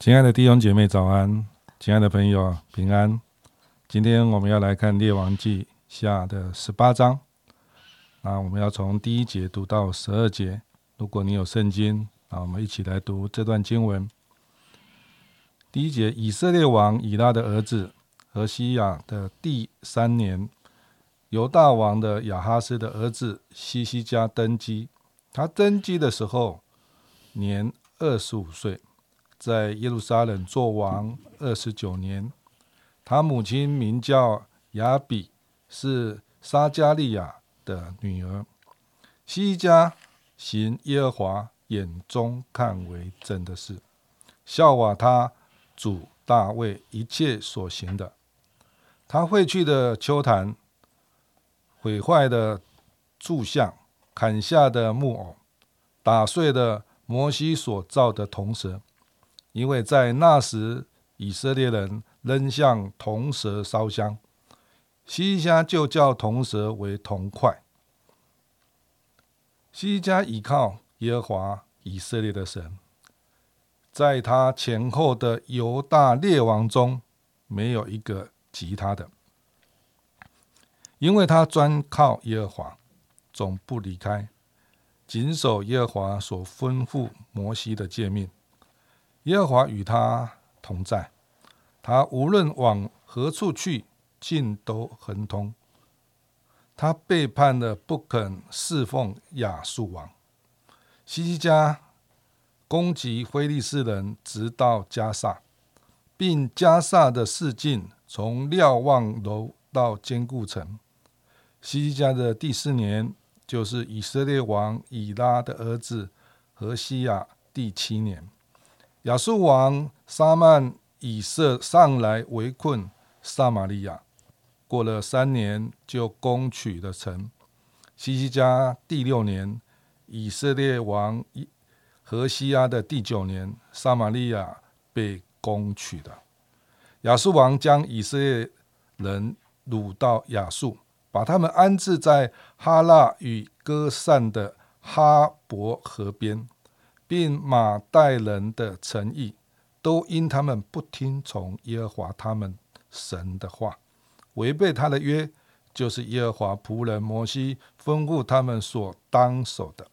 亲爱的弟兄姐妹，早安！亲爱的朋友，平安！今天我们要来看《列王记下》的十八章，那我们要从第一节读到十二节。如果你有圣经，那我们一起来读这段经文。第一节：以色列王以拉的儿子何西亚的第三年，犹大王的亚哈斯的儿子西西加登基。他登基的时候年二十五岁。在耶路撒冷做王二十九年。他母亲名叫雅比，是撒加利亚的女儿。西家行耶和华眼中看为真的事，效法他主大卫一切所行的。他会去的丘坛，毁坏的柱像，砍下的木偶，打碎的摩西所造的铜蛇。因为在那时，以色列人仍向铜蛇烧香，西家就叫铜蛇为铜块。西家倚靠耶和华以色列的神，在他前后的犹大列王中，没有一个及他的，因为他专靠耶和华，总不离开，谨守耶和华所吩咐摩西的诫命。耶和华与他同在，他无论往何处去，尽都亨通。他背叛了，不肯侍奉亚述王。西西家攻击非利士人，直到加萨，并加萨的市境从瞭望楼到坚固城。西西家的第四年，就是以色列王以拉的儿子何西亚第七年。亚述王沙曼以色上来围困撒玛利亚，过了三年就攻取了城。西西家第六年，以色列王何西阿的第九年，撒玛利亚被攻取了。亚述王将以色列人掳到亚述，把他们安置在哈拉与歌散的哈伯河边。并马代人的诚意，都因他们不听从耶和华他们神的话，违背他的约，就是耶和华仆人摩西吩咐他们所当守的。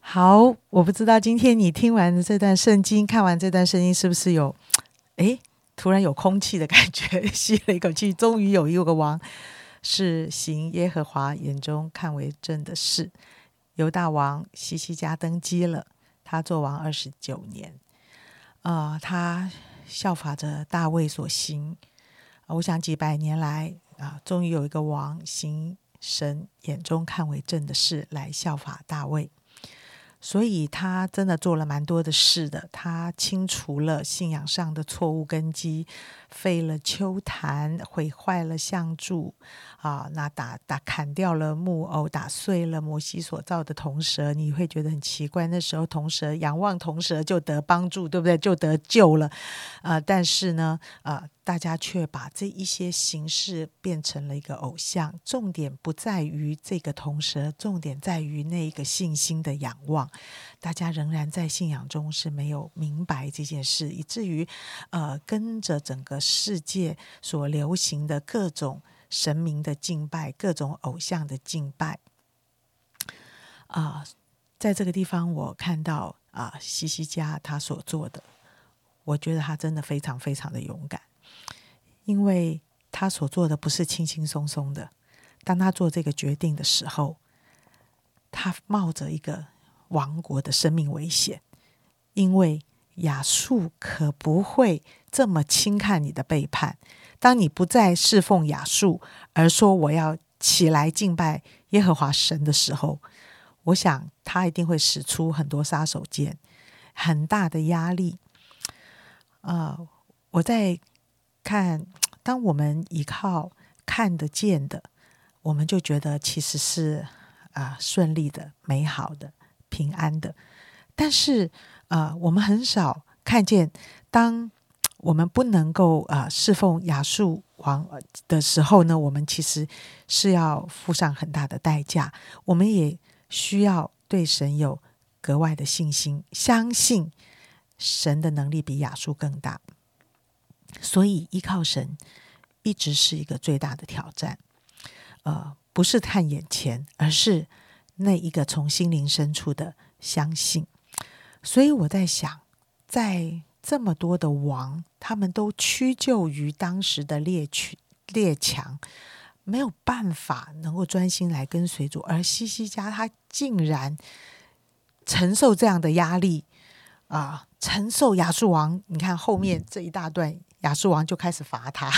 好，我不知道今天你听完这段圣经，看完这段圣经，是不是有诶突然有空气的感觉，吸了一口气，终于有一个王是行耶和华眼中看为正的事。犹大王西西家登基了，他做王二十九年，呃，他效法着大卫所行。我想几百年来啊，终于有一个王行神眼中看为正的事，来效法大卫。所以他真的做了蛮多的事的。他清除了信仰上的错误根基，废了丘坛，毁坏了像柱，啊，那打打砍掉了木偶，打碎了摩西所造的铜蛇。你会觉得很奇怪，那时候铜蛇仰望铜蛇就得帮助，对不对？就得救了。呃，但是呢，呃，大家却把这一些形式变成了一个偶像。重点不在于这个铜蛇，重点在于那个信心的仰望。大家仍然在信仰中是没有明白这件事，以至于呃跟着整个世界所流行的各种神明的敬拜、各种偶像的敬拜啊、在这个地方我看到啊、西西家他所做的，我觉得他真的非常非常的勇敢，因为他所做的不是轻轻松松的。当他做这个决定的时候，他冒着一个亡国的生命危险，因为亚述可不会这么轻看你的背叛。当你不再侍奉亚述，而说我要起来敬拜耶和华神的时候，我想他一定会使出很多杀手锏，很大的压力。呃，我在看，当我们依靠看得见的，我们就觉得其实是啊顺利的、美好的、平安的。但是啊，我们很少看见，当我们不能够啊侍奉亚述王的时候呢，我们其实是要付上很大的代价。我们也需要对神有格外的信心，相信神的能力比亚述更大。所以依靠神一直是一个最大的挑战。呃，不是看眼前，而是那一个从心灵深处的相信。所以我在想，在这么多的王，他们都屈就于当时的列群列强，没有办法能够专心来跟随主，而西西家他竟然承受这样的压力啊！承受亚述王，你看后面这一大段，亚述王就开始罚他，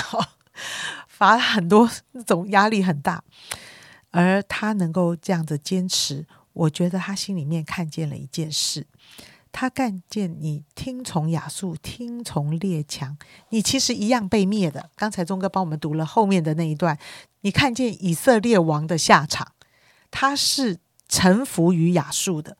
罚很多，那种压力很大，而他能够这样子坚持，我觉得他心里面看见了一件事。他看见你听从亚述，听从列强，你其实一样被灭的。刚才钟哥帮我们读了后面的那一段，你看见以色列王的下场，他是臣服于亚述的，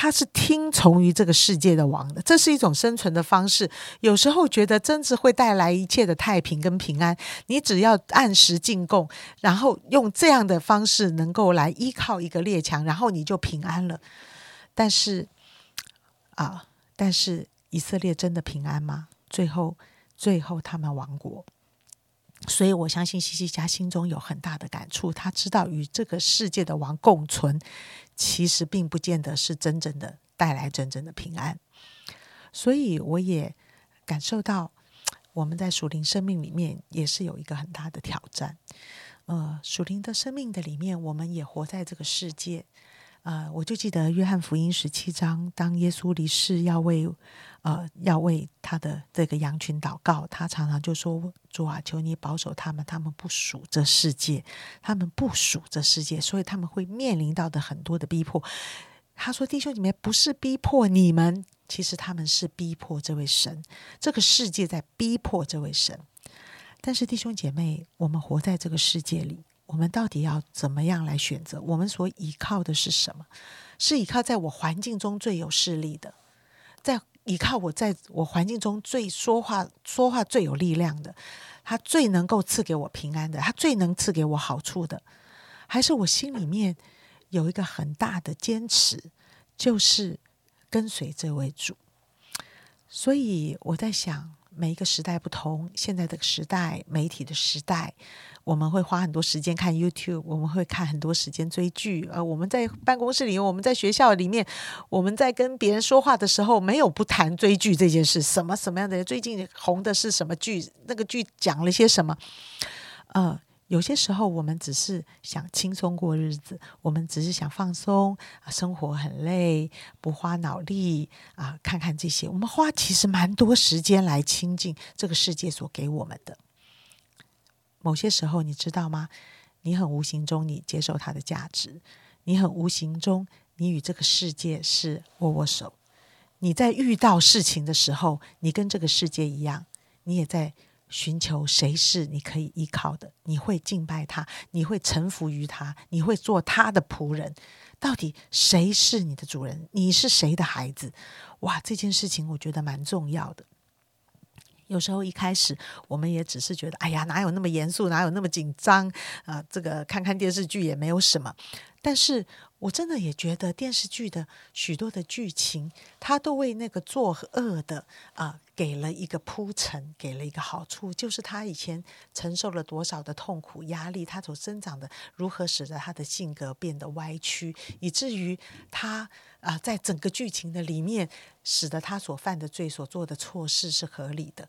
他是听从于这个世界的王的。这是一种生存的方式。有时候觉得真是会带来一切的太平跟平安。你只要按时进贡，然后用这样的方式能够来依靠一个列强，然后你就平安了。但是。啊！但是以色列真的平安吗？最后，最后他们亡国。所以我相信西西家心中有很大的感触。他知道与这个世界的王共存，其实并不见得是真正的带来真正的平安。所以我也感受到，我们在属灵生命里面也是有一个很大的挑战。呃，属灵的生命的里面，我们也活在这个世界。呃，我就记得约翰福音十七章，当耶稣离世要为呃要为他的这个羊群祷告，他常常就说：“主啊，求你保守他们，他们不属这世界，他们不属这世界，所以他们会面临到的很多的逼迫。”他说：“弟兄姐妹，不是逼迫你们，其实他们是逼迫这位神，这个世界在逼迫这位神。但是弟兄姐妹，我们活在这个世界里。”我们到底要怎么样来选择？我们所依靠的是什么？是依靠在我环境中最有势力的，在依靠我在我环境中最说话说话最有力量的，他最能够赐给我平安的，他最能赐给我好处的，还是我心里面有一个很大的坚持，就是跟随这位主。所以我在想。每一个时代不同，现在的时代，媒体的时代，我们会花很多时间看 YouTube，我们会看很多时间追剧。呃，我们在办公室里，我们在学校里面，我们在跟别人说话的时候，没有不谈追剧这件事。什么什么样的？最近红的是什么剧？那个剧讲了些什么？呃。有些时候，我们只是想轻松过日子，我们只是想放松，啊生活很累，不花脑力啊，看看这些。我们花其实蛮多时间来亲近这个世界所给我们的。某些时候，你知道吗？你很无形中你接受它的价值，你很无形中你与这个世界是握握手。你在遇到事情的时候，你跟这个世界一样，你也在。寻求谁是你可以依靠的？你会敬拜他，你会臣服于他，你会做他的仆人。到底谁是你的主人？你是谁的孩子？哇，这件事情我觉得蛮重要的。有时候一开始我们也只是觉得，哎呀，哪有那么严肃，哪有那么紧张啊？这个看看电视剧也没有什么。但是我真的也觉得电视剧的许多的剧情，它都为那个作恶的啊。给了一个铺陈，给了一个好处，就是他以前承受了多少的痛苦压力，他所生长的如何使得他的性格变得歪曲，以至于他啊，在整个剧情的里面，使得他所犯的罪、所做的错事是合理的。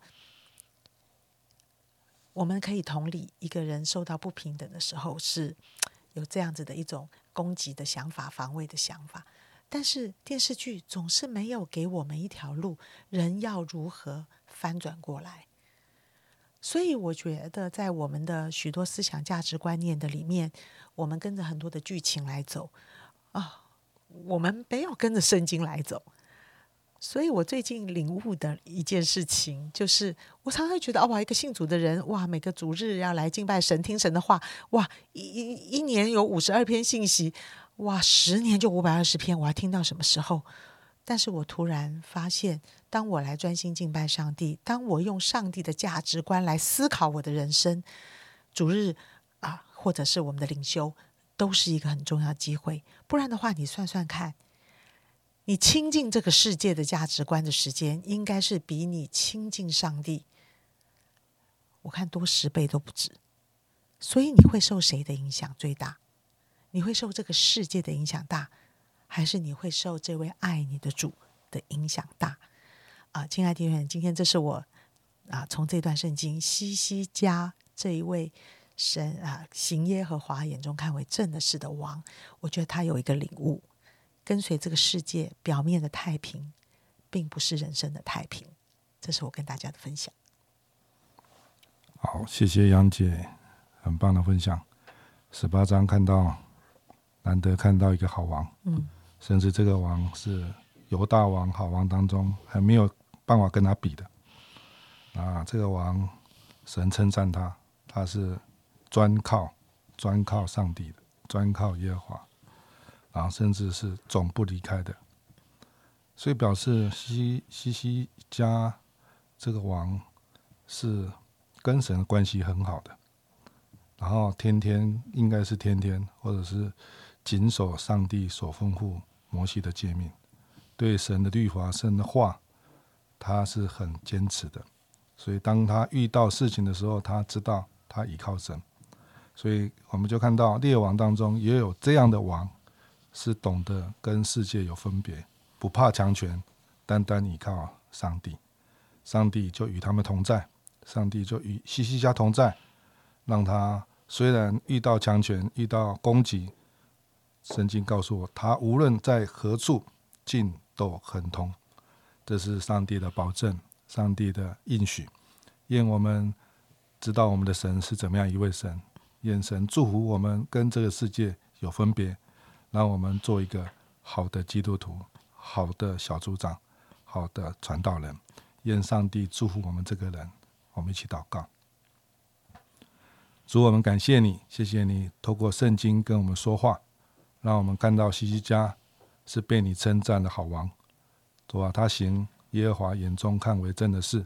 我们可以同理，一个人受到不平等的时候，是有这样子的一种攻击的想法、防卫的想法。但是电视剧总是没有给我们一条路，人要如何翻转过来？所以我觉得，在我们的许多思想价值观念的里面，我们跟着很多的剧情来走啊，我们没有跟着圣经来走。所以我最近领悟的一件事情，就是我常常会觉得，哦，哇，一个信主的人，哇，每个主日要来敬拜神、听神的话，哇，一一一年有五十二篇信息，哇，十年就五百二十篇，我要听到什么时候？但是我突然发现，当我来专心敬拜上帝，当我用上帝的价值观来思考我的人生，主日啊，或者是我们的领袖，都是一个很重要的机会。不然的话，你算算看。你亲近这个世界的价值观的时间，应该是比你亲近上帝，我看多十倍都不止。所以你会受谁的影响最大？你会受这个世界的影响大，还是你会受这位爱你的主的影响大？啊，亲爱的弟兄今天这是我啊，从这段圣经西西家这一位神啊，行耶和华眼中看为正的事的王，我觉得他有一个领悟。跟随这个世界表面的太平，并不是人生的太平。这是我跟大家的分享。好，谢谢杨姐，很棒的分享。十八章看到，难得看到一个好王，嗯，甚至这个王是犹大王好王当中还没有办法跟他比的。啊，这个王神称赞他，他是专靠专靠上帝的，专靠耶和华。啊，甚至是总不离开的，所以表示西西西家这个王是跟神的关系很好的，然后天天应该是天天，或者是谨守上帝所吩咐摩西的诫命，对神的律法、神的话，他是很坚持的。所以当他遇到事情的时候，他知道他依靠神，所以我们就看到列王当中也有这样的王。是懂得跟世界有分别，不怕强权，单单依靠上帝，上帝就与他们同在，上帝就与西西家同在，让他虽然遇到强权，遇到攻击，圣经告诉我，他无论在何处，尽都很通。这是上帝的保证，上帝的应许。愿我们知道我们的神是怎么样一位神，愿神祝福我们跟这个世界有分别。让我们做一个好的基督徒，好的小组长，好的传道人。愿上帝祝福我们这个人。我们一起祷告。主，我们感谢你，谢谢你透过圣经跟我们说话，让我们看到西西家是被你称赞的好王。主啊，他行耶和华眼中看为正的事。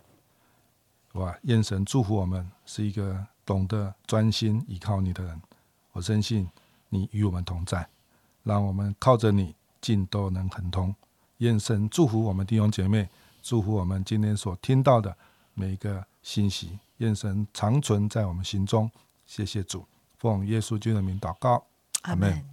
哇，愿神祝福我们是一个懂得专心依靠你的人。我深信你与我们同在。让我们靠着你，尽都能亨通。愿神祝福我们弟兄姐妹，祝福我们今天所听到的每一个信息。愿神长存在我们心中。谢谢主，奉耶稣基督的名祷告，阿门。